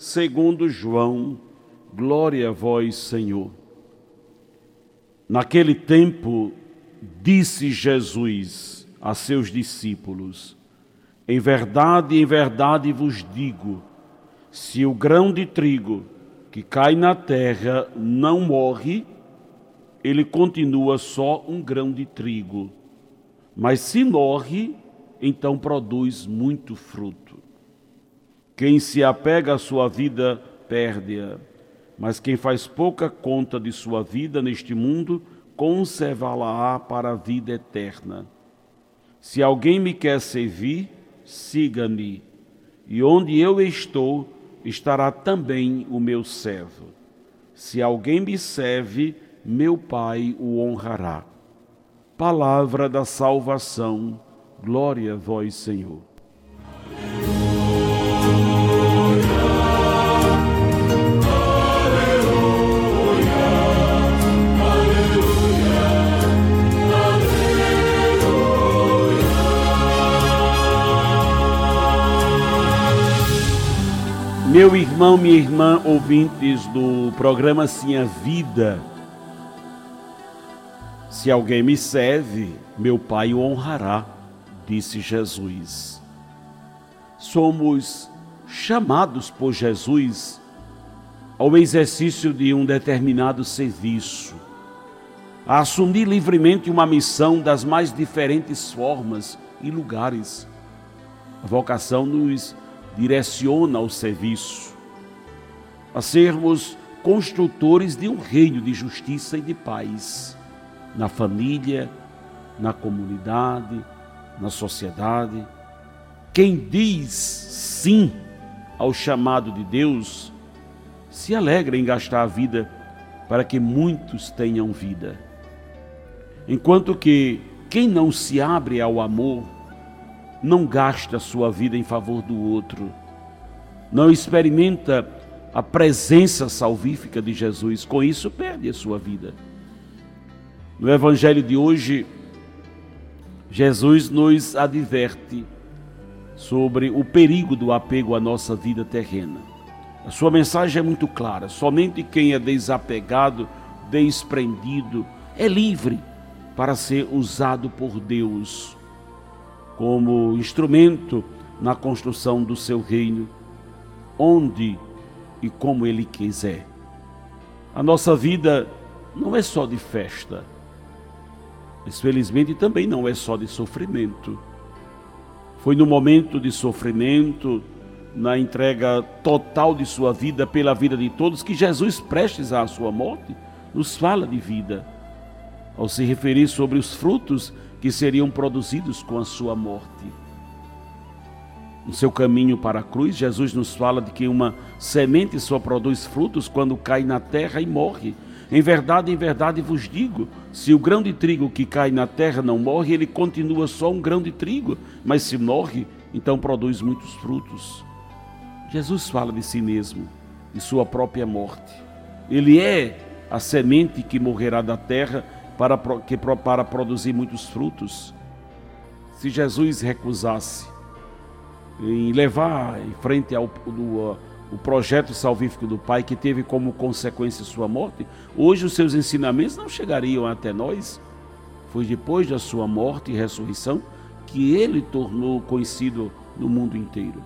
segundo João. Glória a vós, Senhor. Naquele tempo, disse Jesus a seus discípulos: Em verdade, em verdade vos digo, se o grão de trigo que cai na terra não morre, ele continua só um grão de trigo. Mas se morre, então produz muito fruto. Quem se apega à sua vida, perde-a. Mas quem faz pouca conta de sua vida neste mundo, conservá-la-á para a vida eterna. Se alguém me quer servir, siga-me. E onde eu estou, estará também o meu servo. Se alguém me serve, meu Pai o honrará. Palavra da salvação, glória a vós, Senhor. Meu irmão, minha irmã, ouvintes do programa Sim a Vida, se alguém me serve, meu Pai o honrará, disse Jesus. Somos chamados por Jesus ao exercício de um determinado serviço, a assumir livremente uma missão das mais diferentes formas e lugares. A vocação nos direciona ao serviço, a sermos construtores de um reino de justiça e de paz na família, na comunidade, na sociedade. Quem diz sim ao chamado de Deus se alegra em gastar a vida para que muitos tenham vida. Enquanto que quem não se abre ao amor não gasta sua vida em favor do outro, não experimenta a presença salvífica de Jesus, com isso perde a sua vida. No Evangelho de hoje, Jesus nos adverte sobre o perigo do apego à nossa vida terrena. A sua mensagem é muito clara: somente quem é desapegado, desprendido, é livre para ser usado por Deus como instrumento na construção do seu reino, onde e como Ele quiser. A nossa vida não é só de festa mas felizmente também não é só de sofrimento. Foi no momento de sofrimento, na entrega total de sua vida pela vida de todos, que Jesus, prestes à sua morte, nos fala de vida, ao se referir sobre os frutos que seriam produzidos com a sua morte. No seu caminho para a cruz, Jesus nos fala de que uma semente só produz frutos quando cai na terra e morre, em verdade, em verdade vos digo: se o grão de trigo que cai na terra não morre, ele continua só um grão de trigo, mas se morre, então produz muitos frutos. Jesus fala de si mesmo, de sua própria morte. Ele é a semente que morrerá da terra para, que, para produzir muitos frutos. Se Jesus recusasse em levar em frente ao, do, o projeto salvífico do Pai, que teve como consequência sua morte, hoje os seus ensinamentos não chegariam até nós. Foi depois da sua morte e ressurreição que ele tornou conhecido no mundo inteiro.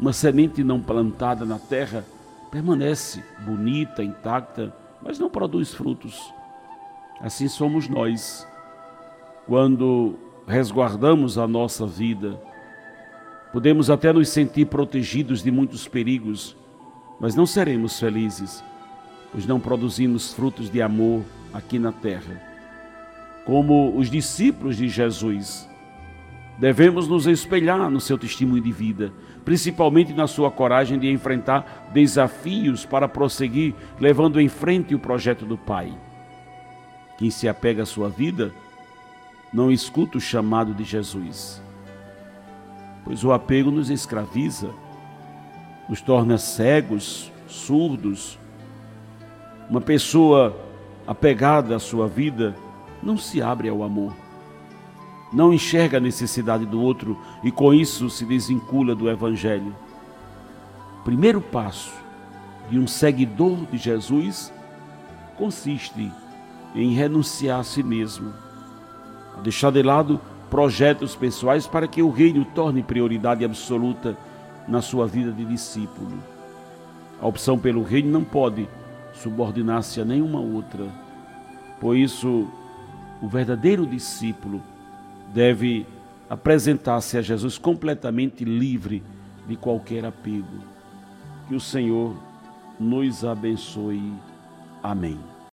Uma semente não plantada na terra permanece bonita, intacta, mas não produz frutos. Assim somos nós. Quando resguardamos a nossa vida, podemos até nos sentir protegidos de muitos perigos, mas não seremos felizes, pois não produzimos frutos de amor aqui na terra. Como os discípulos de Jesus, Devemos nos espelhar no seu testemunho de vida, principalmente na sua coragem de enfrentar desafios para prosseguir levando em frente o projeto do Pai. Quem se apega à sua vida não escuta o chamado de Jesus, pois o apego nos escraviza, nos torna cegos, surdos. Uma pessoa apegada à sua vida não se abre ao amor não enxerga a necessidade do outro e com isso se desvincula do Evangelho. Primeiro passo de um seguidor de Jesus consiste em renunciar a si mesmo, a deixar de lado projetos pessoais para que o reino torne prioridade absoluta na sua vida de discípulo. A opção pelo reino não pode subordinar-se a nenhuma outra. Por isso, o verdadeiro discípulo deve apresentar-se a Jesus completamente livre de qualquer apego. Que o Senhor nos abençoe. Amém.